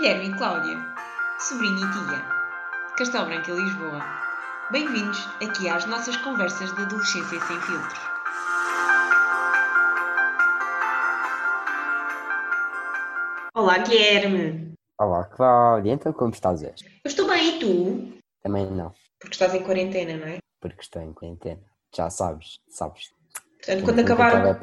Guilherme e Cláudia, sobrinha e tia, Castelo Branco e Lisboa. Bem-vindos aqui às nossas conversas de adolescência sem filtros. Olá, Guilherme. Olá, Cláudia. Então, como estás hoje? Eu estou bem, e tu? Também não, Porque estás em quarentena, não é? porque estou em quarentena. Já sabes, sabes. Portanto, Tenho quando muita acabar,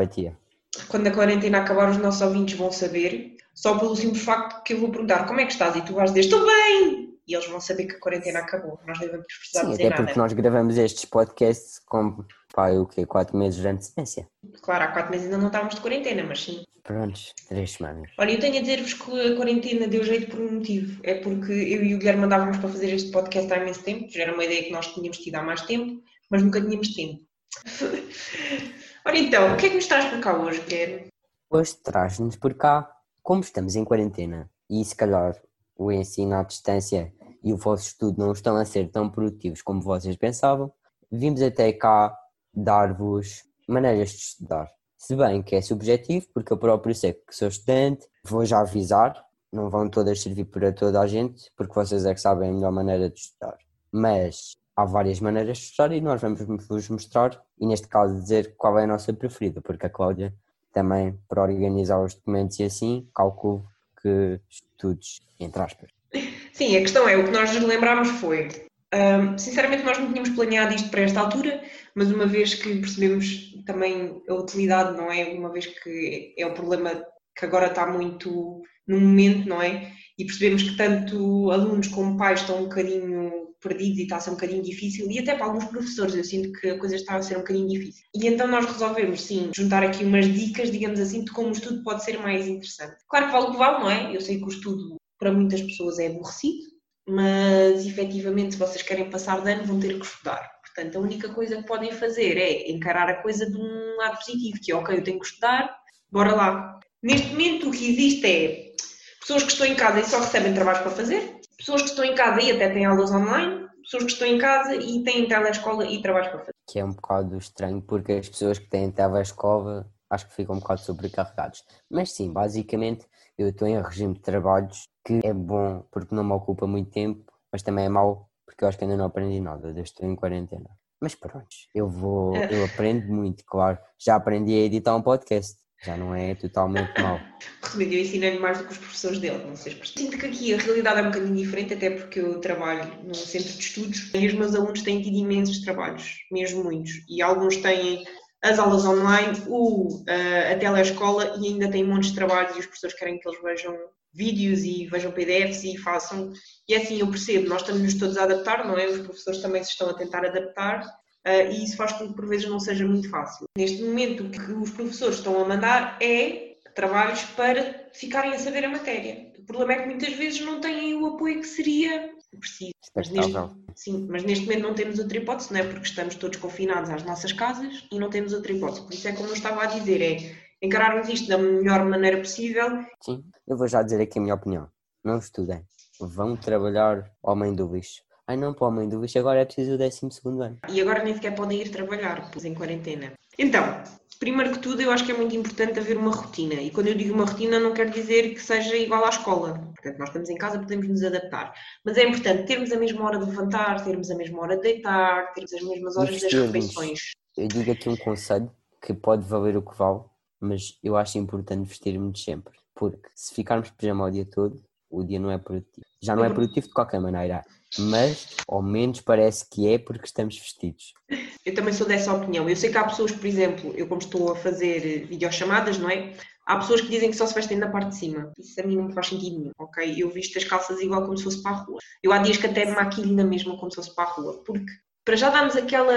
quando a quarentena acabar, os nossos ouvintes vão saber, só pelo simples facto que eu vou perguntar como é que estás e tu vais dizer estou bem! E eles vão saber que a quarentena acabou. Nós não vamos precisar Sim, dizer até porque nada. nós gravamos estes podcasts com, pá, o quê? Quatro meses de antecedência. Claro, há quatro meses ainda não estávamos de quarentena, mas sim. Prontos, três semanas. Olha, eu tenho a dizer-vos que a quarentena deu jeito por um motivo. É porque eu e o Guilherme andávamos para fazer este podcast há imenso tempo. Já era uma ideia que nós tínhamos tido há mais tempo, mas nunca tínhamos tempo. Ora então, o que é que nos traz para cá hoje, Guilherme? Hoje traz-nos por cá, como estamos em quarentena e se calhar o ensino à distância e o vosso estudo não estão a ser tão produtivos como vocês pensavam, vimos até cá dar-vos maneiras de estudar. Se bem que é subjetivo, porque eu próprio sei que sou estudante, vou já avisar, não vão todas servir para toda a gente, porque vocês é que sabem a melhor maneira de estudar. Mas há várias maneiras de estudar e nós vamos vos mostrar, e neste caso dizer qual é a nossa preferida, porque a Cláudia também, para organizar os documentos e assim, calculo que estudos, entre aspas. Sim, a questão é, o que nós nos lembrámos foi, hum, sinceramente nós não tínhamos planeado isto para esta altura, mas uma vez que percebemos também a utilidade, não é? Uma vez que é o problema que agora está muito no momento, não é? E percebemos que tanto alunos como pais estão um bocadinho perdidos e está a ser um bocadinho difícil, e até para alguns professores eu sinto que a coisa está a ser um bocadinho difícil. E então nós resolvemos, sim, juntar aqui umas dicas, digamos assim, de como o estudo pode ser mais interessante. Claro que vale o que vale, não é? Eu sei que o estudo para muitas pessoas é aborrecido, mas efetivamente se vocês querem passar de ano vão ter que estudar. Portanto, a única coisa que podem fazer é encarar a coisa de um lado positivo, que é ok, eu tenho que estudar, bora lá. Neste momento o que existe é pessoas que estão em casa e só recebem trabalhos para fazer, pessoas que estão em casa e até têm aulas online, pessoas que estão em casa e têm telescola e trabalhos para fazer. Que é um bocado estranho, porque as pessoas que têm telescola acho que ficam um bocado sobrecarregados. Mas sim, basicamente eu estou em regime de trabalhos que é bom porque não me ocupa muito tempo, mas também é mau porque eu acho que ainda não aprendi nada, desde estou em quarentena. Mas pronto, eu vou, eu aprendo muito, claro. Já aprendi a editar um podcast, já não é totalmente mau. Resumindo, eu ensinei-lhe mais do que os professores dele, não sei se. Sinto que aqui a realidade é um bocadinho diferente, até porque eu trabalho num centro de estudos e os meus alunos têm tido imensos trabalhos, mesmo muitos. E alguns têm as aulas online, o, eh, a telescola e ainda têm montes de trabalhos e os professores querem que eles vejam vídeos e vejam PDFs e façam. E é assim, eu percebo, nós estamos-nos todos a adaptar, não é? Os professores também se estão a tentar adaptar. Uh, e isso faz com que por vezes não seja muito fácil. Neste momento, o que os professores estão a mandar é trabalhos para ficarem a saber a matéria. O problema é que muitas vezes não têm o apoio que seria preciso. Mas neste, sim, mas neste momento não temos outra hipótese, não é? Porque estamos todos confinados às nossas casas e não temos outra hipótese. Por isso é como eu estava a dizer, é encararmos isto da melhor maneira possível. Sim, eu vou já dizer aqui a minha opinião. Não estudem, vão trabalhar ao homem do lixo. Ai não, o homem do lixo agora é preciso o 12 ano. E agora nem sequer podem ir trabalhar, pois em quarentena. Então, primeiro que tudo, eu acho que é muito importante haver uma rotina. E quando eu digo uma rotina, não quer dizer que seja igual à escola. Portanto, nós estamos em casa, podemos nos adaptar. Mas é importante termos a mesma hora de levantar, termos a mesma hora de deitar, termos as mesmas horas das refeições. Eu digo aqui um conselho que pode valer o que vale, mas eu acho importante vestirmos sempre. Porque se ficarmos pijama o dia todo, o dia não é produtivo. Já não é produtivo de qualquer maneira, mas ao menos parece que é porque estamos vestidos. Eu também sou dessa opinião. Eu sei que há pessoas, por exemplo, eu como estou a fazer videochamadas, não é? Há pessoas que dizem que só se vestem na parte de cima. Isso a mim não me faz sentido nenhum, ok? Eu visto as calças igual como se fosse para a rua. Eu há dias que até me maquilho na mesma como se fosse para a rua. Porque para já darmos aquela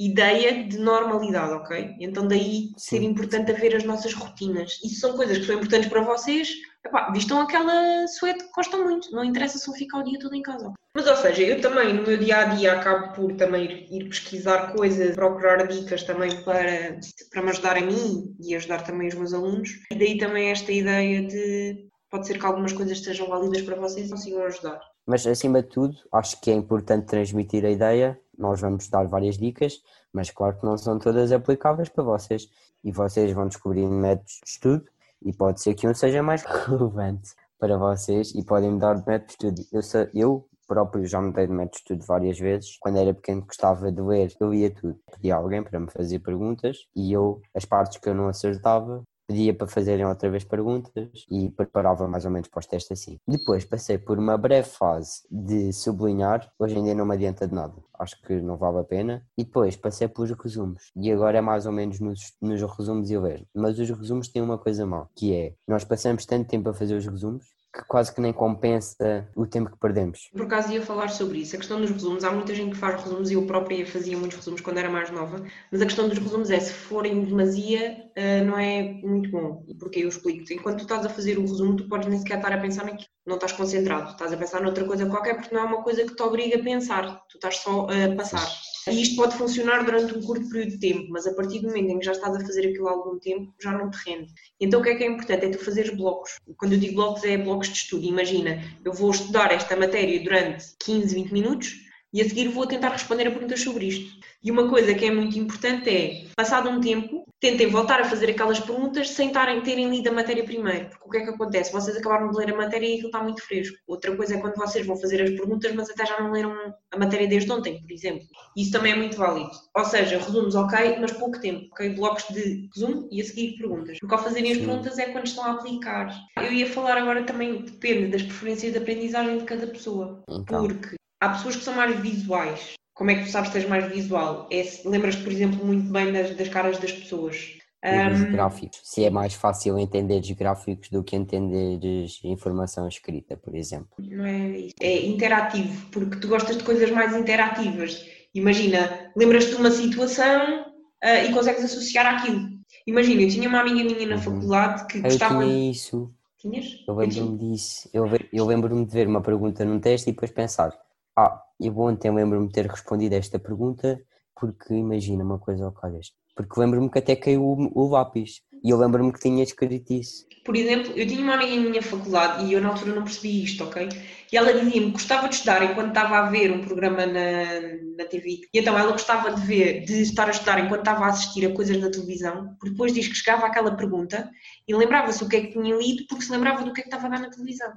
ideia de normalidade, ok? Então daí ser importante haver as nossas rotinas. Isso são coisas que são importantes para vocês. Epá, vistam aquela suéte que gostam muito. Não interessa se vão ficar o dia todo em casa. Mas, ou seja, eu também, no meu dia a dia, acabo por também ir, pesquisar coisas, procurar dicas também para, para me ajudar a mim e ajudar também os meus alunos. E daí também esta ideia de pode ser que algumas coisas sejam válidas para vocês e consigam ajudar. Mas acima de tudo, acho que é importante transmitir a ideia. Nós vamos dar várias dicas, mas claro que não são todas aplicáveis para vocês. E vocês vão descobrir métodos de estudo e pode ser que um seja mais relevante para vocês e podem me dar de método de estudo. Eu, eu próprio já me dei de método de estudo várias vezes. Quando era pequeno gostava de ler, eu lia tudo. Pedia alguém para me fazer perguntas e eu, as partes que eu não acertava, pedia para fazerem outra vez perguntas e preparava mais ou menos para os testes assim. Depois passei por uma breve fase de sublinhar, hoje dia não me adianta de nada, acho que não vale a pena. E depois passei pelos resumos e agora é mais ou menos nos, nos resumos eu vejo. Mas os resumos têm uma coisa má, que é nós passamos tanto tempo a fazer os resumos que quase que nem compensa o tempo que perdemos. Por acaso ia falar sobre isso. A questão dos resumos, há muita gente que faz resumos, e eu própria fazia muitos resumos quando era mais nova, mas a questão dos resumos é, se forem demasia, uh, não é muito bom. E porquê eu explico-te? Enquanto tu estás a fazer o resumo, tu podes nem sequer estar a pensar naquilo. Não estás concentrado, estás a pensar noutra coisa qualquer, porque não é uma coisa que te obriga a pensar, tu estás só a passar. E isto pode funcionar durante um curto período de tempo, mas a partir do momento em que já estás a fazer aquilo há algum tempo, já não te rende. Então o que é que é importante? É tu fazeres blocos. Quando eu digo blocos, é blocos de estudo. Imagina, eu vou estudar esta matéria durante 15, 20 minutos e a seguir vou tentar responder a perguntas sobre isto. E uma coisa que é muito importante é, passado um tempo, tentem voltar a fazer aquelas perguntas sem tarem, terem lido a matéria primeiro. Porque o que é que acontece? Vocês acabaram de ler a matéria e aquilo está muito fresco. Outra coisa é quando vocês vão fazer as perguntas, mas até já não leram a matéria desde ontem, por exemplo. Isso também é muito válido. Ou seja, resumos ok, mas pouco tempo. Ok, blocos de resumo e a seguir perguntas. Porque ao fazerem as perguntas é quando estão a aplicar. Eu ia falar agora também, depende das preferências de aprendizagem de cada pessoa. Então. Porque há pessoas que são mais visuais. Como é que tu sabes que és mais visual? É, Lembras-te, por exemplo, muito bem das, das caras das pessoas. Um, os gráficos. Se é mais fácil entender os gráficos do que entender informação escrita, por exemplo. Não é isso. É interativo, porque tu gostas de coisas mais interativas. Imagina, lembras-te de uma situação uh, e consegues associar àquilo. Imagina, eu tinha uma amiga minha na uhum. faculdade que gostava. Eu tinha isso. Tinhas? Eu lembro-me disso. Eu, eu lembro-me de ver uma pergunta num teste e depois pensar: ah, eu ontem lembro-me de ter respondido a esta pergunta porque imagina uma coisa ao calhas. Porque lembro-me que até caiu o, o lápis e eu lembro-me que tinha escrito isso. Por exemplo, eu tinha uma amiga em minha faculdade e eu na altura não percebi isto, ok? E ela dizia-me que gostava de estudar enquanto estava a ver um programa na, na TV. E então ela gostava de ver, de estar a estudar enquanto estava a assistir a coisas da televisão, porque depois diz que chegava aquela pergunta e lembrava-se o que é que tinha lido porque se lembrava do que é que estava a dar na televisão.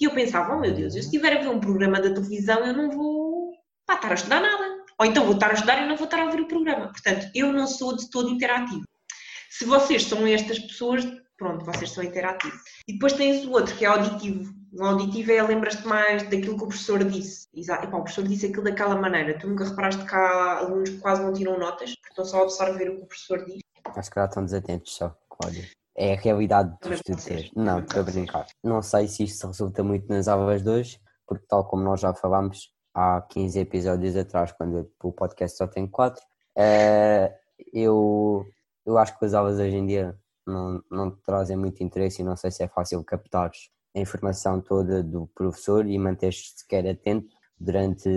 E eu pensava, oh meu Deus, eu se estiver a ver um programa da televisão eu não vou pá, estar a estudar nada. Ou então vou estar a estudar e não vou estar a ver o programa. Portanto, eu não sou de todo interativo. Se vocês são estas pessoas, pronto, vocês são interativos. E depois tens o outro, que é auditivo. O auditivo é, lembras-te mais daquilo que o professor disse. Exato. Epá, o professor disse aquilo daquela maneira. Tu nunca reparaste que há alunos que quase não tiram notas, porque estão só a absorver o que o professor diz? Acho que já estão desatentos só, Cláudia. É a realidade dos estudantes. Não, estou a brincar. Não sei se isto resulta muito nas aulas de hoje, porque tal como nós já falámos há 15 episódios atrás, quando o podcast só tem 4, uh, eh, eu, eu acho que as aulas hoje em dia não, não trazem muito interesse e não sei se é fácil captar a informação toda do professor e manter-se sequer atento durante,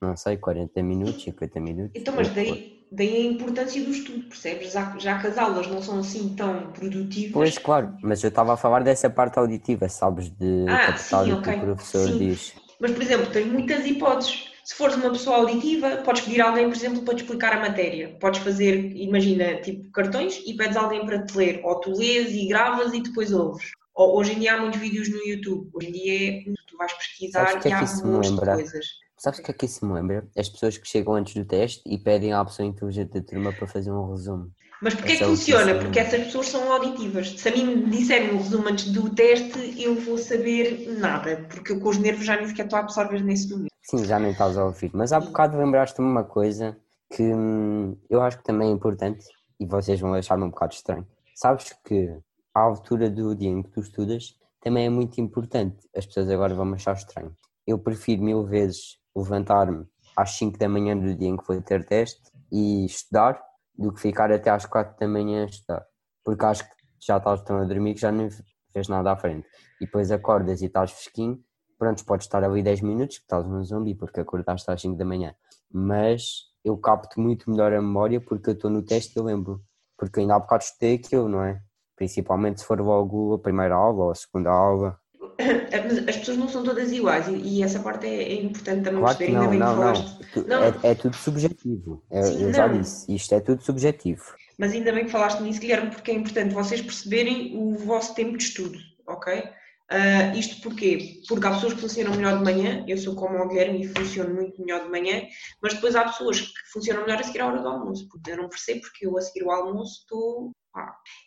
não sei, 40 minutos, 50 minutos. Então, mas daí, daí a importância do estudo, percebes? Já, já que as aulas não são assim tão produtivas. Pois, claro, mas eu estava a falar dessa parte auditiva, sabes? De ah, sim, o que o professor sim. diz. Mas, por exemplo, tens muitas hipóteses. Se fores uma pessoa auditiva, podes pedir alguém, por exemplo, para te explicar a matéria. Podes fazer, imagina, tipo cartões e pedes alguém para te ler. Ou tu lês e gravas e depois ouves. Ou, hoje em dia há muitos vídeos no YouTube. Hoje em dia é, tu vais pesquisar e é há muitas coisas. Sabes o que é que isso me lembra? As pessoas que chegam antes do teste e pedem à pessoa inteligente da turma para fazer um resumo. Mas porquê é que funciona? Porque essas pessoas são auditivas. Se a mim me disserem um resumo antes do teste, eu vou saber nada, porque eu com os nervos já nem sequer estou a absorver nesse momento. Sim, já nem estás a ouvir. Mas há bocado lembraste-me uma coisa que hum, eu acho que também é importante e vocês vão achar-me um bocado estranho. Sabes que a altura do dia em que tu estudas também é muito importante. As pessoas agora vão me achar estranho. Eu prefiro mil vezes levantar-me às 5 da manhã do dia em que vou ter teste e estudar do que ficar até às quatro da manhã a estudar. Porque acho que já estás tão a dormir que já não vês nada à frente. E depois acordas e estás fresquinho, pronto, podes estar ali 10 minutos, que estás um zumbi porque acordaste às 5 da manhã. Mas eu capto muito melhor a memória porque eu estou no teste e eu lembro. Porque ainda há bocado estudei aquilo, não é? Principalmente se for logo a primeira aula ou a segunda aula. As pessoas não são todas iguais e, essa parte é, é importante também claro perceber. Não, ainda bem que não, não. É, é, tudo subjetivo. É, Sim, eu já disse, isto é tudo subjetivo. Mas ainda bem que falaste nisso, Guilherme, porque é importante vocês perceberem o vosso tempo de estudo, ok? Uh, isto porquê? Porque há pessoas que funcionam melhor de manhã, eu sou como o Guilherme e funciono muito melhor de manhã, mas depois há pessoas que funcionam melhor a seguir à hora do almoço, porque eu não percebo porque eu a seguir o almoço estou.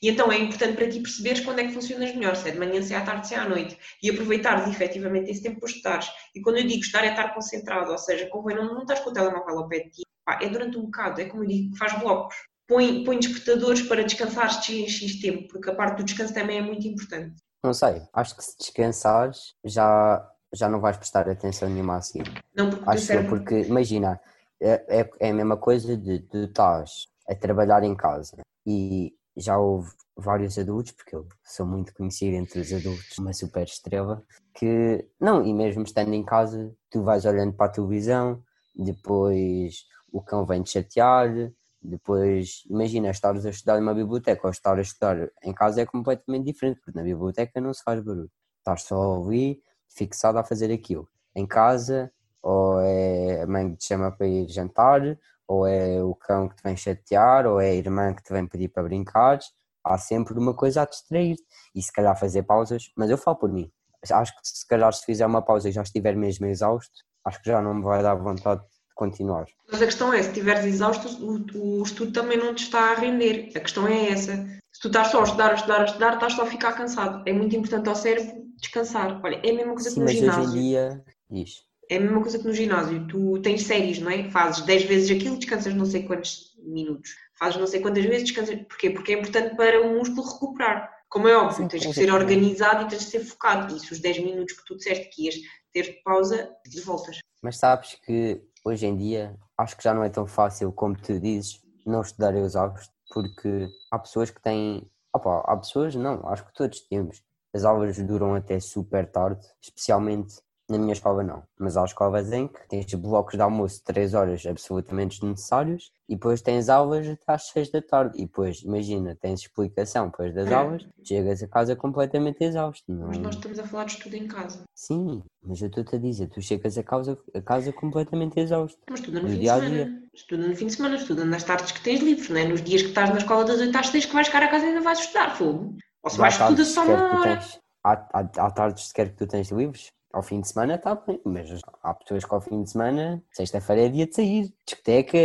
E então é importante para ti perceberes quando é que funcionas melhor, se é de manhã, se é à tarde, se é à noite, e aproveitares efetivamente esse tempo para estudares. E quando eu digo estudar é estar concentrado, ou seja, convém não, não estás com o telemóvel ao pé de ti, ah, é durante um bocado, é como eu digo, faz blocos. Põe, põe despertadores para descansares de X tempo, porque a parte do descanso também é muito importante. Não sei, acho que se descansares já, já não vais prestar atenção nenhuma a seguir. Não, porque acho que porque, imagina, é, é, é a mesma coisa de tu estás a trabalhar em casa e já houve vários adultos, porque eu sou muito conhecido entre os adultos, uma super estrela, que não, e mesmo estando em casa, tu vais olhando para a televisão, depois o cão vem te chatear, depois, imagina, estares a estudar numa biblioteca ou estar a estudar em casa é completamente diferente, porque na biblioteca não se faz barulho. Estás só ali, fixado a fazer aquilo. Em casa, ou é a mãe que te chama para ir jantar, ou é o cão que te vem chatear, ou é a irmã que te vem pedir para brincar. Há sempre uma coisa a distrair e se calhar fazer pausas, mas eu falo por mim. Acho que se calhar se fizer uma pausa e já estiver mesmo exausto, acho que já não me vai dar vontade continuar. Mas a questão é, se estiveres exausto, o, o, estudo também não te está a render. A questão é essa. Se tu estás só a estudar, a estudar, a estudar, estás só a ficar cansado. É muito importante ao cérebro descansar. Olha, é a mesma coisa Sim, que no mas ginásio. Hoje em dia, diz. É a mesma coisa que no ginásio. Tu tens séries, não é? Fazes 10 vezes aquilo, descansas não sei quantos minutos. Fazes não sei quantas vezes, descansas. Porquê? Porque é importante para o músculo recuperar. Como é óbvio, tens que ser organizado e tens de ser focado. E se os 10 minutos que tu disseste que ias ter pausa, voltas. Mas sabes que hoje em dia acho que já não é tão fácil como tu dizes não estudar os aulas, porque há pessoas que têm. Opa, há pessoas, não, acho que todos temos. As aulas duram até super tarde, especialmente na minha escola não, mas há escolas em que tens blocos de almoço de 3 horas absolutamente desnecessários e depois tens aulas até às 6 da tarde e depois, imagina, tens explicação depois das aulas, chegas a casa completamente exausto. Não... Mas nós estamos a falar de estudo em casa. Sim, mas eu estou-te a dizer, tu chegas a casa, a casa completamente exausto. Mas estuda no, no fim dia de semana. Estuda no fim de semana, estuda nas tardes que tens livres, não é? Nos dias que estás na escola das 8 às 6 que vais ficar a casa e ainda vais estudar, fogo. Ou se vais estudar só uma há, há, há tardes sequer que tu tens livres? Ao fim de semana está bem, mas há pessoas que ao fim de semana, sexta-feira é dia de sair, discoteca.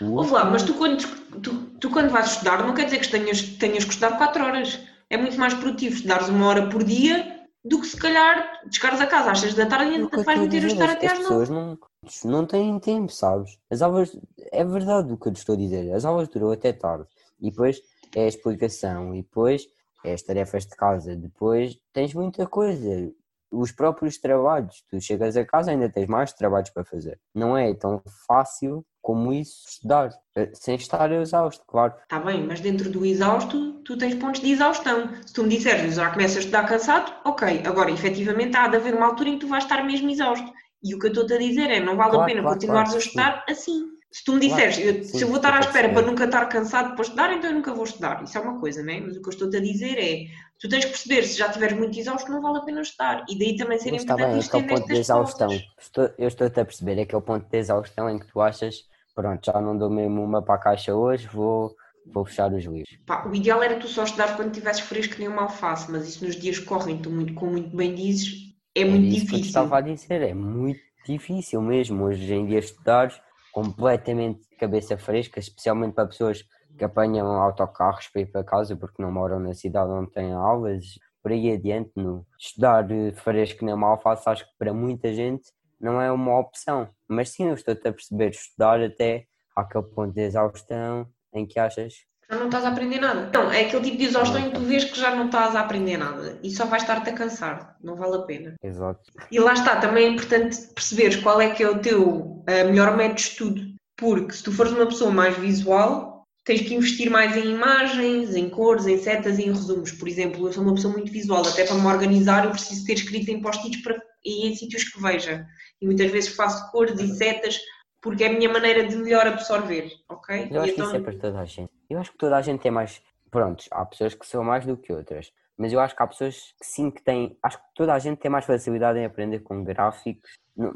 Ouve lá, mas tu quando, tu, tu quando vais estudar não quer dizer que tenhas, tenhas que estudar 4 horas. É muito mais produtivo estudares uma hora por dia do que se calhar chegares a casa às 6 da tarde e ainda vais meter a estudar até às 9. As pessoas não, não têm tempo, sabes? As aulas, é verdade o que eu te estou a dizer, as aulas duram até tarde e depois é a explicação e depois é as tarefas de casa, depois tens muita coisa os próprios trabalhos. Tu chegas a casa ainda tens mais trabalhos para fazer. Não é tão fácil como isso estudar, eh, sem estar exausto, claro. Está bem, mas dentro do exausto tu tens pontos de exaustão. Se tu me disseres já começas a estudar cansado, ok. Agora, efetivamente, há de haver uma altura em que tu vais estar mesmo exausto. E o que eu estou-te a dizer é, não vale claro, a pena claro, continuares claro, a estudar sim. assim. Se tu me disseres, claro, eu, sim, se eu vou estar à espera para nunca estar cansado para estudar, então eu nunca vou estudar. Isso é uma coisa, não é? Mas o que eu estou-te a dizer é, tu tens que perceber, se já estiveres muito exausto, não vale a pena estudar. E daí também seria está importante bem, é o ponto de exaustão. Estou, eu estou-te a perceber, é que é o ponto de exaustão em que tu achas, pronto, já não dou mesmo uma para a caixa hoje, vou, vou fechar os livros. Pá, o ideal era tu só estudar quando estivesse fresco nem uma alface, mas isso nos dias que correm, tu muito, como muito bem dizes, é, é muito difícil. Que eu estava a dizer, é muito difícil mesmo hoje em dia estudares completamente cabeça fresca, especialmente para pessoas que apanham autocarros para ir para casa porque não moram na cidade onde têm aulas, por aí adiante, no estudar fresco na alface, acho que para muita gente não é uma opção. Mas sim, eu estou a perceber estudar até aquele ponto de exaustão em que achas já não estás a aprender nada. Não, é aquele tipo de exaustão em que tu vês que já não estás a aprender nada e só vais estar-te a cansar, não vale a pena. Exato. E lá está, também é importante perceberes qual é que é o teu uh, melhor método de estudo, porque se tu fores uma pessoa mais visual, tens que investir mais em imagens, em cores, em setas e em resumos. Por exemplo, eu sou uma pessoa muito visual, até para me organizar eu preciso ter escrito em post-its e em sítios que veja. E muitas vezes faço cores e setas porque é a minha maneira de melhor absorver, ok? Eu acho então... que isso é para toda a gente. Eu acho que toda a gente tem mais. Prontos, há pessoas que são mais do que outras, mas eu acho que há pessoas que sim que têm. Acho que toda a gente tem mais facilidade em aprender com gráficos.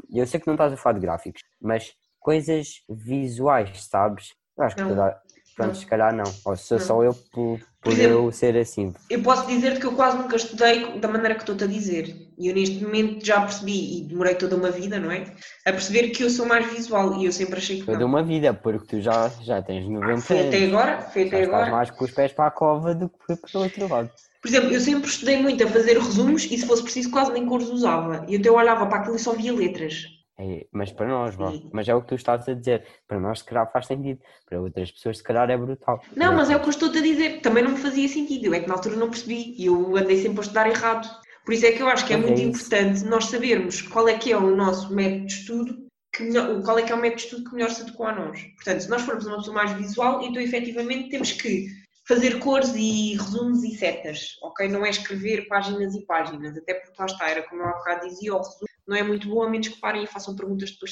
Eu sei que não estás a falar de gráficos, mas coisas visuais, sabes? Eu acho que toda, pronto, se calhar não. Ou sou Não. só eu por, por exemplo, eu ser assim. Eu posso dizer-te que eu quase nunca estudei da maneira que estou-te a dizer. E eu neste momento já percebi, e demorei toda uma vida, não é? A perceber que eu sou mais visual e eu sempre achei que Toda não. uma vida, porque tu já, já tens 90 Foi até agora, foi Já até estás agora. mais com os pés para a cova do que para o outro lado. Por exemplo, eu sempre estudei muito a fazer resumos e se fosse preciso quase nem cores usava. E então eu olhava para aquilo e só via letras. É, mas para nós, vá. Mas é o que tu estás a dizer. Para nós, se calhar, faz sentido. Para outras pessoas, se calhar, é brutal. Não, mas é o que eu estou-te a dizer. Também não me fazia sentido. Eu é que na altura não percebi e eu andei sempre a estudar errado. Por isso é que eu acho que é é muito importante nós sabermos qual é que é o nosso método de estudo, que melhor- qual é que é o método de estudo que melhor se adequa a nós. Portanto, se nós formos uma pessoa mais visual, então efetivamente temos que fazer cores e resumos e setas, ok? Não é escrever páginas e páginas, até porque lá está, era como eu há bocado dizia, o resumo não é muito bom, a menos que parem e façam perguntas depois.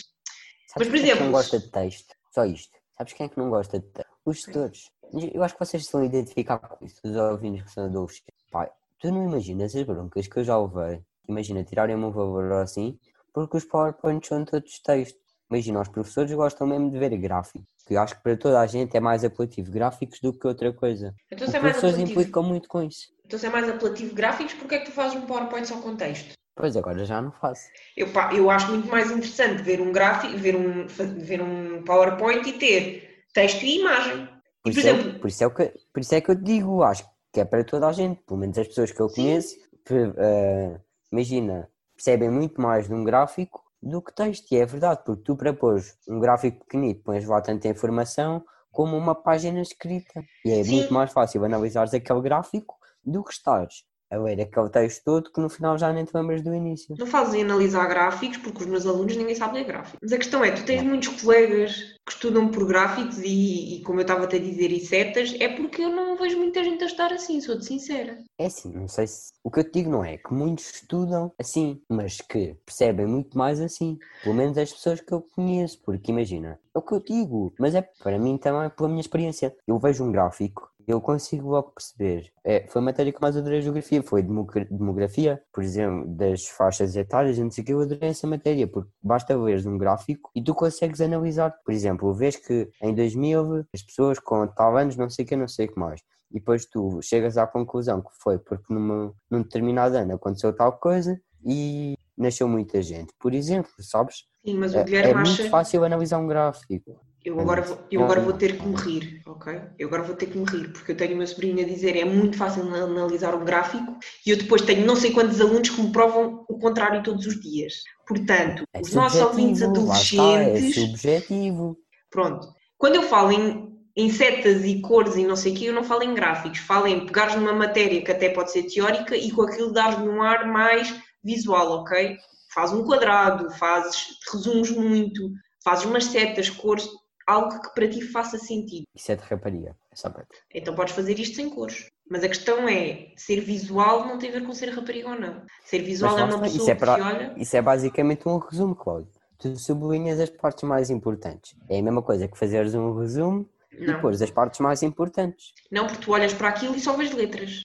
Sabes Mas, por quem é exemplo, não gosta de texto? Só isto. Sabes quem é que não gosta de texto? Os gestores. Eu acho que vocês estão a identificar com isso, os ouvintes que são adolescentes. Pá, tu não imaginas as broncas que eu já levei. Imagina, tirarem-me um favor assim, porque os PowerPoints são todos texto. Imagina, os professores gostam mesmo de ver gráficos. Que eu acho que para toda a gente é mais apelativo gráficos do que outra coisa. Então, Os é professores apelativo, implicam muito com isso. então, se é mais apelativo gráficos, porque é que tu fazes um PowerPoint só com texto? Pois agora já não faço. Eu, pá, eu acho muito mais interessante ver um gráfico, ver um, ver um PowerPoint e ter texto e imagem. Por, E, por isso, é, exemplo, por, isso é que, por isso é que eu te digo, acho que é para toda a gente, pelo menos as pessoas que eu conheço, per- eh, imagina, percebem muito mais de um gráfico do que texto, e é verdade, porque tu para pôr um gráfico pequenito pões lá tanta informação como uma página escrita, e é Sim. muito mais fácil analisares aquele gráfico do que estares a ler aquele texto todo que no final já nem te lembras do início. não fazem analisar gráficos, porque os meus alunos ninguém sabe ler gráficos. Mas a questão é, tu tens Não. muitos colegas que estudam por gráficos e, e como eu estava a te dizer, e setas, é porque eu não vejo muita gente a estudar assim, sou-te sincera. É assim, não sei se. O que eu te digo não é que muitos estudam assim, mas que percebem muito mais assim. Pelo menos as pessoas que eu conheço, porque imagina, é o que eu digo, mas é para mim também pela minha experiência. Eu vejo um gráfico, eu consigo logo perceber. É, foi a matéria que mais adorei a geografia, foi demogra- demografia, por exemplo, das faixas etárias, não sei o que, eu adorei essa matéria, porque basta veres um gráfico e tu consegues analisar. Por exemplo, vês que em 2000 as pessoas com tal anos, não sei o que, não sei o que mais e depois tu chegas à conclusão que foi porque numa, num determinado ano aconteceu tal coisa e nasceu muita gente. Por exemplo, sabes? Sim, mas o É, Guilherme é muito acha... fácil analisar um gráfico. Eu agora, vou, eu agora vou ter que me rir, ok? Eu agora vou ter que me rir, porque eu tenho o meu sobrinho a dizer é muito fácil analisar um gráfico e eu depois tenho não sei quantos alunos que me provam o contrário todos os dias. Portanto, É os nossos ouvintes lá está, é adolescentes, subjetivo. pronto. Quando eu falo em, em setas e cores e não sei o quê, eu não falo em gráficos, falo em pegares numa matéria que até pode ser teórica e com aquilo dares um ar mais visual, ok? Faz um quadrado, fazes, resumes muito, fazes umas setas, cores, algo que para ti faça sentido. Isso é de rapariga. É só para ti. Então podes fazer isto sem cores. Mas a questão é, ser visual não tem a ver com ser rapariga ou não. Ser visual Mas é uma pessoa isso é que para- te olha. Isso é basicamente um resumo, Cláudio. Tu sublinhas as partes mais importantes. É a mesma coisa que fazeres um resumo e Não. pôres as partes mais importantes. não, porque tu olhas para aquilo e só vês letras.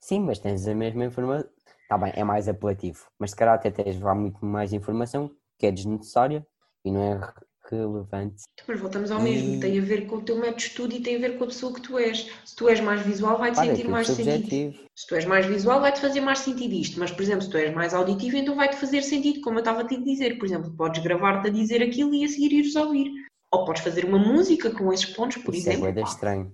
Sim, mas tens a mesma informação. Está bem, é mais apelativo. Mas se calhar até tens lá muito mais informação que é desnecessária e não é relevante. Mas voltamos ao E- mesmo, tem a ver com o teu método de estudo e tem a ver com a pessoa que tu és. Se tu és mais visual, vai-te é sentir mais sentido. Se tu és mais visual, vai-te fazer mais sentido isto. Mas, por exemplo, se tu és mais auditivo, então vai-te fazer sentido, como eu estava a te dizer. Por exemplo, podes gravar-te a dizer aquilo e a seguir ires a ouvir. Ou podes fazer uma música com esses pontos, por Isso é exemplo. de estranho.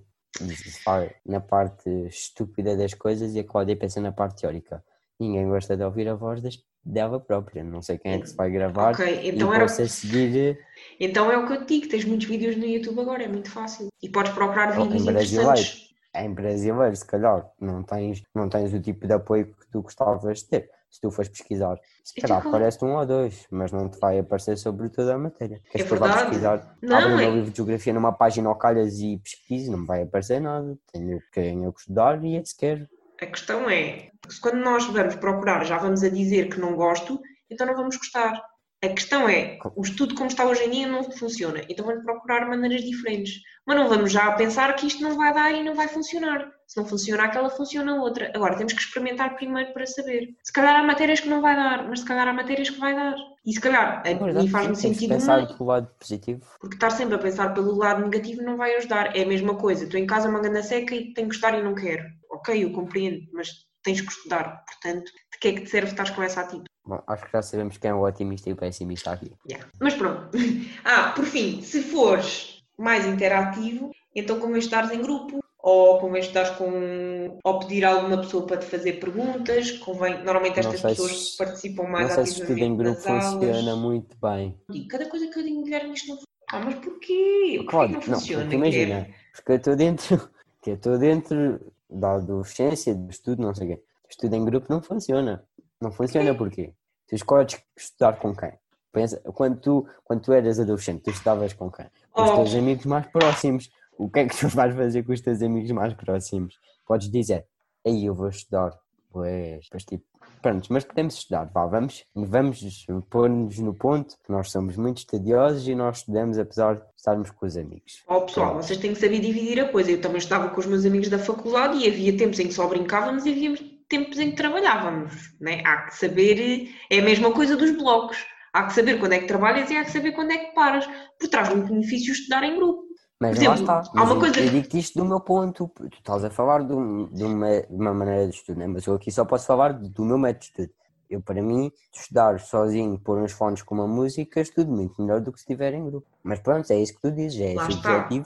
Na parte estúpida das coisas e a Cláudia pensa na parte teórica. Ninguém gosta de ouvir a voz das- dela própria. Não sei quem é que se vai gravar. Ok, e então, era, possa seguir então é o que eu te digo, tens muitos vídeos no YouTube agora, é muito fácil. E podes procurar Oh, vídeos em brasileiro. interessantes. em brasileiro, se calhar, não tens, não tens o tipo de apoio que tu gostavas de ter. Se tu fores pesquisar, se Então, calhar qual- aparece um ou dois, mas não te vai aparecer sobre toda a matéria. É Queres eu verdade. pesquisar? Não, Abre o é- meu livro de geografia numa página ao calhas e pesquise, não vai aparecer nada. Tenho, tenho que estudar e é sequer. A questão é, se quando nós vamos procurar já vamos a dizer que não gosto, então não vamos gostar. A questão é, o estudo como está hoje em dia não funciona, então vamos procurar maneiras diferentes. Mas não vamos já pensar que isto não vai dar e não vai funcionar. Se não funciona aquela, funciona outra. Agora temos que experimentar primeiro para saber. Se calhar há matérias que não vai dar, mas se calhar há matérias que vai dar. E se calhar a mim faz-me sentido pensar muito, pelo lado positivo. Porque estar sempre a pensar pelo lado negativo não vai ajudar. É a mesma coisa. Estou em casa uma ganda seca e tenho que estudar e não quero. Ok, eu compreendo, mas tens que estudar. Portanto, que é que te serve estar com essa atitude? Bom, acho que já sabemos quem é o otimista e o pessimista aqui. Yeah. Mas pronto. Ah, por fim, se fores mais interativo, então convém estares em grupo, ou convém estares com. ou pedir a alguma pessoa para te fazer perguntas, convém. Normalmente estas pessoas se, participam mais não sei se estudo em grupo funciona aulas. muito bem. E cada coisa que eu digo, Guilherme, isto não funciona. Ah, mas porquê? Pode, porquê não funciona? Não, imagina, porque eu estou dentro, que eu estou dentro da adolescência, do estudo, não sei o quê. Estudo em grupo não funciona. Não funciona porquê? Tu escolhes estudar com quem? Pensa, quando, tu, quando tu eras adolescente, tu estudavas com quem? Com os oh. teus amigos mais próximos. O que é que tu vais fazer com os teus amigos mais próximos? Podes dizer, aí eu vou estudar. Pois, pois tipo, pronto, mas podemos estudar, vá, vamos, vamos pôr-nos no ponto que nós somos muito estudiosos e nós estudamos apesar de estarmos com os amigos. Ó oh, pessoal, vocês têm que saber dividir a coisa. Eu também estava com os meus amigos da faculdade e havia tempos em que só brincávamos e havia tempos em que trabalhávamos, né? Há que saber, é a mesma coisa dos blocos. Há que saber quando é que trabalhas e há que saber quando é que paras. Por trás de um benefício estudar em grupo. Mas Por exemplo, lá está. Uma eu, coisa... eu digo isto do meu ponto. Tu estás a falar de, um, de, uma, de uma, maneira de estudo, né? mas eu aqui só posso falar do meu método de estudo. Eu, para mim, estudar sozinho, pôr uns fones com uma música, estudo muito melhor do que se estiver em grupo. Mas pronto, é isso que tu dizes, é esse objetivo.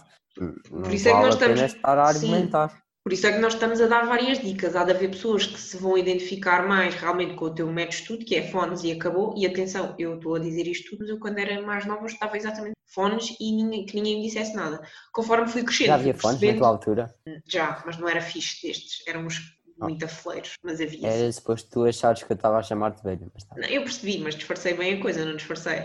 Por isso vale é que nós estamos. Estar a argumentar. Sim. Por isso é que nós estamos a dar várias dicas. Há de haver pessoas que se vão identificar mais realmente com o teu método de estudo, que é fones e acabou. E atenção, eu estou a dizer isto tudo, mas eu quando era mais nova estava exatamente fones e ninguém, que ninguém me dissesse nada. Conforme fui crescendo. Já havia fones na tua altura? Já, mas não era fixe destes, eram uns oh. muito mas havia. Era suposto tu achares que eu estava a chamar-te velho. Mas tá. não, eu percebi, mas disfarcei bem a coisa, não disfarcei.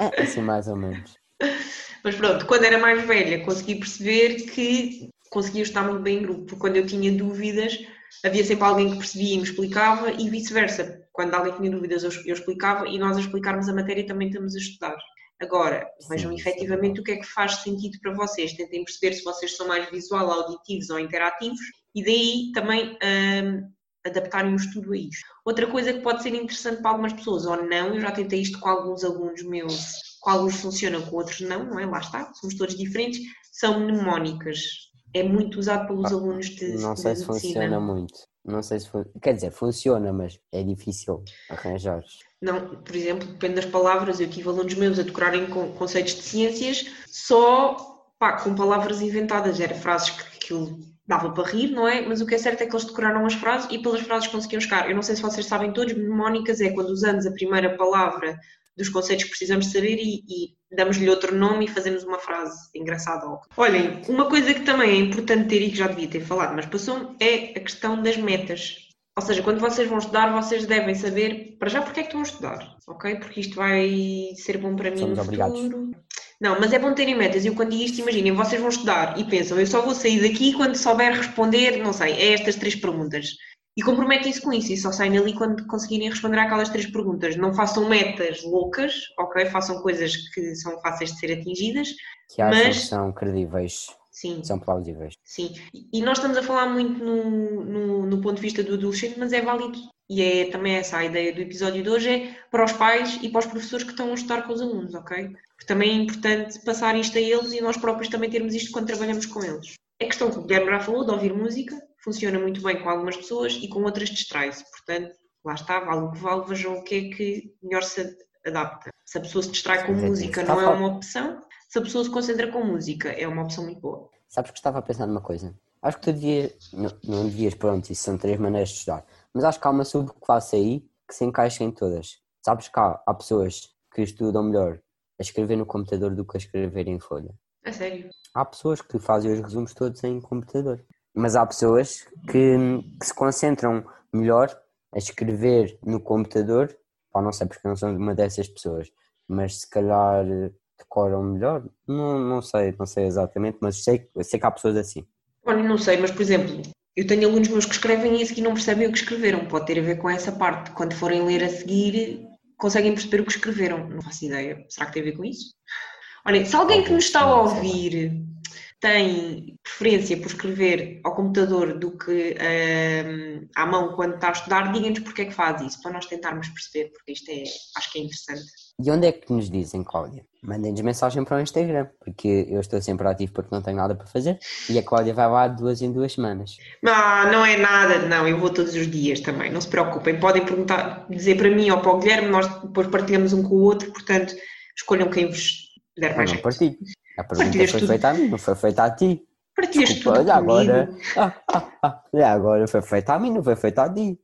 É, assim mais ou menos. Mas pronto, quando era mais velha consegui perceber que conseguia estar muito bem em grupo, porque quando eu tinha dúvidas, havia sempre alguém que percebia e me explicava e vice-versa. Quando alguém tinha dúvidas, eu, eu explicava e nós a explicarmos a matéria também estamos a estudar. Agora, vejam sim, efetivamente sim. o que é que faz sentido para vocês, tentem perceber se vocês são mais visual, auditivos ou interativos e daí também um, adaptarem o estudo a isto. Outra coisa que pode ser interessante para algumas pessoas ou não, eu já tentei isto com alguns alunos meus, com alguns funcionam, com outros não, não é? Lá está, somos todos diferentes, são mnemónicas é muito usado pelos ah, alunos de Não sei se funciona muito. Não sei se fun... quer dizer, funciona, mas é difícil arranjar. Não, por exemplo, depende das palavras. Eu tive alunos meus a decorarem conceitos de ciências só pá, com palavras inventadas. Era frases que aquilo dava para rir, não é? Mas o que é certo é que eles decoraram as frases e pelas frases conseguiam chegar. Eu não sei se vocês sabem todos, mnemónicas é quando usamos a primeira palavra dos conceitos que precisamos saber e, e damos-lhe outro nome e fazemos uma frase engraçada. Olhem, uma coisa que também é importante ter e que já devia ter falado, mas passou é a questão das metas. Ou seja, quando vocês vão estudar, vocês devem saber para já porque é que estão a estudar, ok? Porque isto vai ser bom para mim Somos no obrigados. futuro. Não, mas é bom terem metas. Eu quando digo isto, imaginem, vocês vão estudar e pensam, eu só vou sair daqui quando souber responder, não sei, a estas três perguntas e comprometem-se com isso e só saem ali quando conseguirem responder àquelas três perguntas. Não façam metas loucas, ok? Façam coisas que são fáceis de ser atingidas. Que acham mas... que são credíveis. Sim. São plausíveis. Sim. E nós estamos a falar muito no, no, no, ponto de vista do adolescente, mas é válido. E é também essa a ideia do episódio de hoje, é para os pais e para os professores que estão a estudar com os alunos, ok? Porque também é importante passar isto a eles e nós próprios também termos isto quando trabalhamos com eles. É questão que o Guilherme já falou, de ouvir música, funciona muito bem com algumas pessoas e com outras distrai-se. Portanto, lá está, vale o que vale, vejam o que é que melhor se adapta. Se a pessoa se distrai com música não é uma opção, se a pessoa se concentra com música é uma opção muito boa. Sabes que estava a pensar numa coisa? Acho que tu devias, não, não devias, pronto, isso são três maneiras de estudar, mas acho que há uma subclasse aí que se encaixa em todas. Sabes que há, há pessoas que estudam melhor a escrever no computador do que a escrever em folha. É sério? Há pessoas que fazem os resumos todos em computador. Mas há pessoas que, que se concentram melhor a escrever no computador, pá, não sei porque não sou uma dessas pessoas, mas se calhar decoram melhor, não, não sei, não sei exatamente, mas sei, sei que há pessoas assim. Olha, não sei, mas por exemplo, eu tenho alunos meus que escrevem e a seguir não percebem o que escreveram, pode ter a ver com essa parte, quando forem ler a seguir conseguem perceber o que escreveram. Não faço ideia. Será que tem a ver com isso? Olha, se alguém que nos está a ouvir tem preferência por escrever ao computador do que um, à mão quando está a estudar, digam-nos porque é que faz isso, para nós tentarmos perceber, porque isto é, acho que é interessante. E onde é que nos dizem, Cláudia? Mandem-nos mensagem para o Instagram, porque eu estou sempre ativo porque não tenho nada para fazer e a Cláudia vai lá duas em duas semanas. Não, não é nada, não, eu vou todos os dias também, não se preocupem, podem perguntar, dizer para mim ou para o Guilherme, nós depois partilhamos um com o outro, portanto, escolham quem vos der mais não partilho. A pergunta foi feita a mim, não foi feita a ti. Partilhas Desculpa, tudo olha agora, ah, ah, ah, olha agora, foi feita a mim, não foi feita a ti.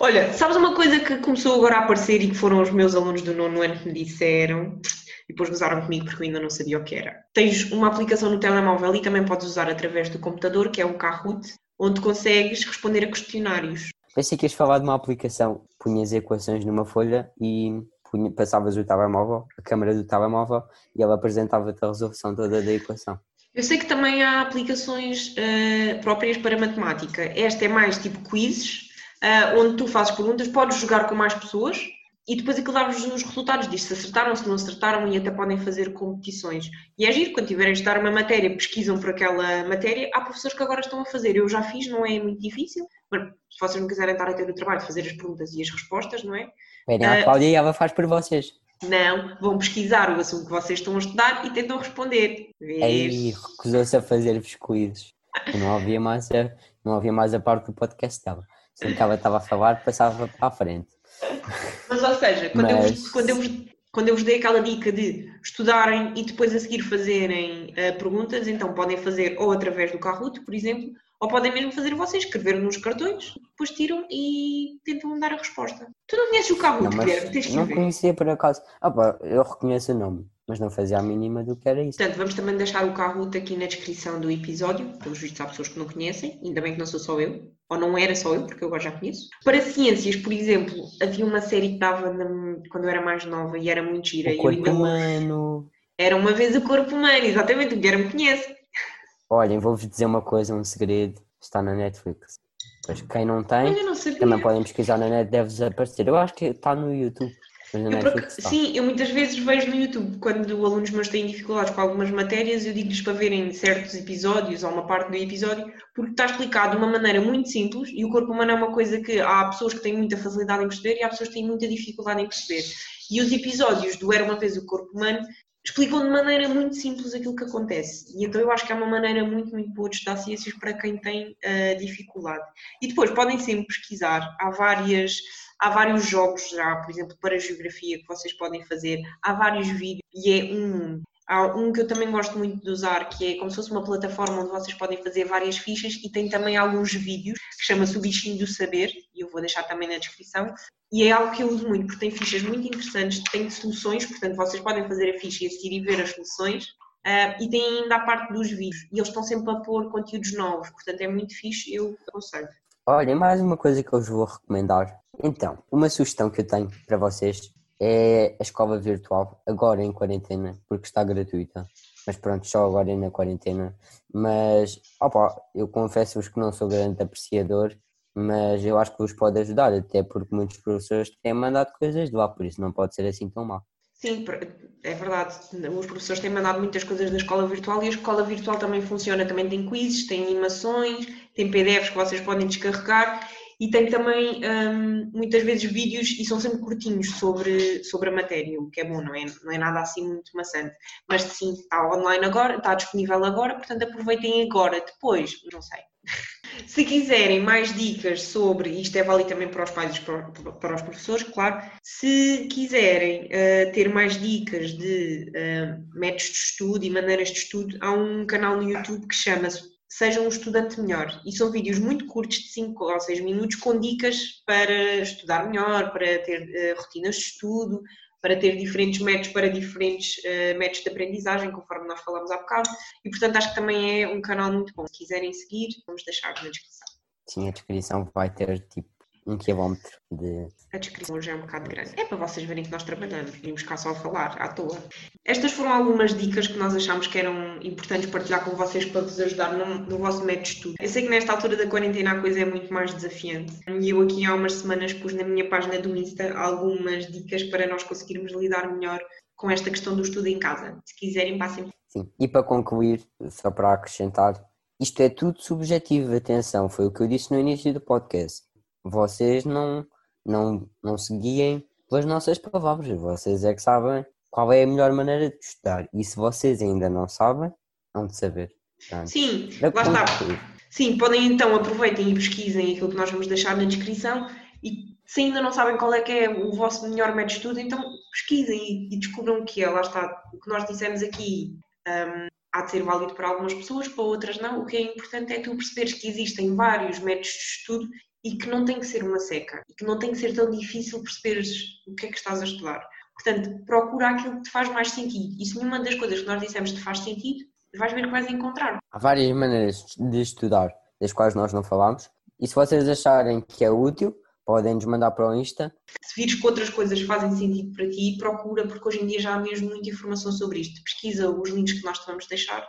Olha, sabes uma coisa que começou agora a aparecer e que foram os meus alunos do nono ano que me disseram, e depois gozaram comigo porque eu ainda não sabia o que era. Tens uma aplicação no telemóvel e também podes usar através do computador, que é o Kahoot, onde consegues responder a questionários. Pensei que ias falar de uma aplicação, punhas equações numa folha e passavas o telemóvel, a câmera do telemóvel, e ela apresentava-te a resolução toda da equação. Eu sei que também há aplicações uh, próprias para matemática. Esta é mais tipo quizzes, uh, onde tu fazes perguntas, podes jogar com mais pessoas e depois aquilo dá-vos os resultados, diz se acertaram, se não acertaram e até podem fazer competições. E é giro, quando tiverem de estudar uma matéria, pesquisam por aquela matéria, há professores que agora estão a fazer. Eu já fiz, não é muito difícil, mas se vocês não quiserem estar a ter o trabalho de fazer as perguntas e as respostas, não é? Pedem à uh, Cláudia e ela faz por vocês. Não, vão pesquisar o assunto que vocês estão a estudar e tentam responder. Aí recusou-se a fazer-vos quizzes. Não havia, mais a, não havia mais a parte do podcast dela. Sempre que ela estava a falar, passava para a frente. Mas, ou seja, quando, Mas... Eu, vos, quando, eu vos, quando eu vos dei aquela dica de estudarem e depois a seguir fazerem uh, perguntas, então podem fazer ou através do Kahoot, por exemplo, ou podem mesmo fazer vocês, escrever nos cartões, depois tiram e tentam dar a resposta. Tu não conheces o Kahoot, Guilherme? Tens que Não conhecia por acaso. Ah, pá, eu reconheço o nome, mas não fazia a mínima do que era isso. Portanto, vamos também deixar o Kahoot aqui na descrição do episódio, pelos vistos há pessoas que não conhecem, ainda bem que não sou só eu, ou não era só eu, porque eu agora já conheço. Para ciências, por exemplo, havia uma série que estava quando eu era mais nova e era muito gira. O corpo humano. Era uma vez o corpo humano, exatamente, o Guilherme conhece. Olhem, vou-vos dizer uma coisa, um segredo. Está na Netflix. Pois quem não tem, não também podem pesquisar na net, deve desaparecer. Eu acho que está no YouTube. Eu Netflix está. Sim, eu muitas vezes vejo no YouTube, quando alunos meus têm dificuldades com algumas matérias, eu digo-lhes para verem certos episódios ou uma parte do episódio, porque está explicado de uma maneira muito simples e o corpo humano é uma coisa que há pessoas que têm muita facilidade em perceber e há pessoas que têm muita dificuldade em perceber. E os episódios do Era uma Vez o Corpo Humano explicam de maneira muito simples aquilo que acontece. E então eu acho que é uma maneira muito, muito boa de estudar ciências para quem tem uh, dificuldade. E depois podem sempre pesquisar, há várias. Há vários jogos já, por exemplo, para geografia que vocês podem fazer, há vários vídeos e é um Há um que eu também gosto muito de usar, que é como se fosse uma plataforma onde vocês podem fazer várias fichas e tem também alguns vídeos, que chama-se o Bichinho do Saber, e eu vou deixar também na descrição. E é algo que eu uso muito, porque tem fichas muito interessantes, tem soluções, portanto vocês podem fazer a ficha e assistir e ver as soluções. Uh, e tem ainda a parte dos vídeos, e eles estão sempre a pôr conteúdos novos, portanto é muito fixe, eu aconselho. Olha, mais uma coisa que eu vos vou recomendar. Então, uma sugestão que eu tenho para vocês é a escola virtual, agora em quarentena, porque está gratuita. Mas pronto, só agora na quarentena. Mas, opa, eu confesso-vos que não sou grande apreciador, mas eu acho que vos pode ajudar, até porque muitos professores têm mandado coisas de lá, por isso não pode ser assim tão mal. Sim, é verdade. Os professores têm mandado muitas coisas da escola virtual e a escola virtual também funciona. Também tem quizzes, tem animações, tem PDFs que vocês podem descarregar e tem também um, muitas vezes vídeos e são sempre curtinhos sobre, sobre a matéria, o que é bom, não é, não é nada assim muito maçante. Mas sim, está online agora, está disponível agora, portanto aproveitem agora, depois, não sei. Se quiserem mais dicas sobre, isto é válido também para os pais e para os professores, claro, se quiserem uh, ter mais dicas de uh, métodos de estudo e maneiras de estudo, há um canal no YouTube que chama-se seja um estudante melhor. E são vídeos muito curtos, de 5 ou 6 minutos, com dicas para estudar melhor, para ter uh, rotinas de estudo, para ter diferentes métodos para diferentes uh, métodos de aprendizagem, conforme nós falamos há bocado. E portanto acho que também é um canal muito bom. Se quiserem seguir, vamos deixar na descrição. Sim, a descrição vai ter tipo um quilómetro de. A descrição já é um bocado grande. É para vocês verem que nós trabalhamos, vimos cá só a falar, à toa. Estas foram algumas dicas que nós achámos que eram importantes partilhar com vocês para vos ajudar no, no vosso método de estudo. Eu sei que nesta altura da quarentena a coisa é muito mais desafiante. E eu aqui há umas semanas pus na minha página do Insta algumas dicas para nós conseguirmos lidar melhor com esta questão do estudo em casa. Se quiserem, passem. Sim, e para concluir, só para acrescentar, isto é tudo subjetivo, atenção, foi o que eu disse no início do podcast. Vocês não, não, não se guiem pelas nossas palavras, vocês é que sabem qual é a melhor maneira de estudar. E se vocês ainda não sabem, hão de saber. Sim, lá está. Sim, podem então aproveitem e pesquisem aquilo que nós vamos deixar na descrição e se ainda não sabem qual é que é o vosso melhor método de estudo, então pesquisem e, descubram o que é. Lá está, o que nós dissemos aqui um, há de ser válido para algumas pessoas, para outras não. O que é importante é tu perceberes que existem vários métodos de estudo e que não tem que ser uma seca e que não tem que ser tão difícil perceberes o que é que estás a estudar. Portanto, procura aquilo que te faz mais sentido. E se nenhuma das coisas que nós dissemos te faz sentido, vais ver que vais encontrar. Há várias maneiras de estudar, das quais nós não falamos, e se vocês acharem que é útil, podem nos mandar para o Insta. Se vires que outras coisas fazem sentido para ti, procura, porque hoje em dia já há mesmo muita informação sobre isto. Pesquisa os links que nós te vamos deixar.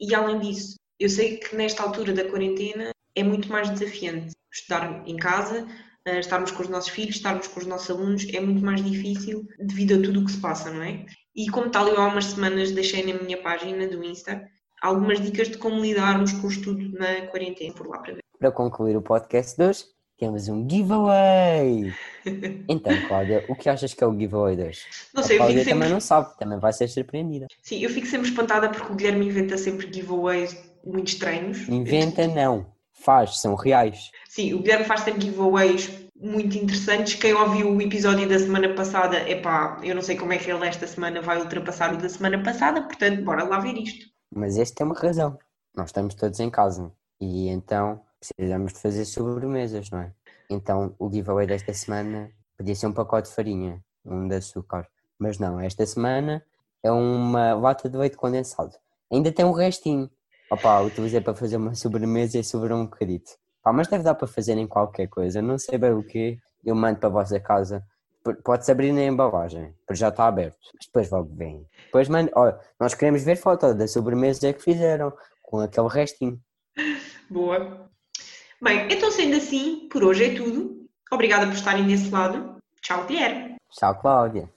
E além disso, eu sei que nesta altura da quarentena é muito mais desafiante estudar em casa, eh, estarmos com os nossos filhos, estarmos com os nossos alunos, é muito mais difícil devido a tudo o que se passa, não é? E como tal, eu há umas semanas deixei na minha página do Insta algumas dicas de como lidarmos com o estudo na quarentena, por lá para ver. Para concluir o podcast de hoje, temos um giveaway! Então, Cláudia, o que achas que é o giveaway de hoje? Não sei, a Cláudia eu fico também sempre... não sabe, também vai ser surpreendida. Sim, eu fico sempre espantada porque o Guilherme inventa sempre giveaways muito estranhos. Inventa não, faz, são reais. Sim, o Guilherme faz sempre giveaways muito interessantes. Quem ouviu o episódio da semana passada, epá, eu não sei como é que ele esta semana vai ultrapassar o da semana passada, portanto, bora lá ver isto. Mas este tem uma razão. Nós estamos todos em casa e então precisamos de fazer sobremesas, não é? Então o giveaway desta semana podia ser um pacote de farinha, um de açúcar. Mas não, esta semana é uma lata de leite condensado. Ainda tem um restinho. Opa, utilizei para fazer uma sobremesa e sobrou um bocadito. Pá, mas deve dar para fazer em qualquer coisa. Não sei bem o que. Eu mando para a vossa casa. Pode-se abrir na embalagem, porque já está aberto. Mas depois logo vem. Depois mando. Olha, nós queremos ver foto da sobremesa que fizeram, com aquele restinho. Boa. Bem, então sendo assim, por hoje é tudo. Obrigada por estarem desse lado. Tchau, Guilherme. Tchau, Cláudia.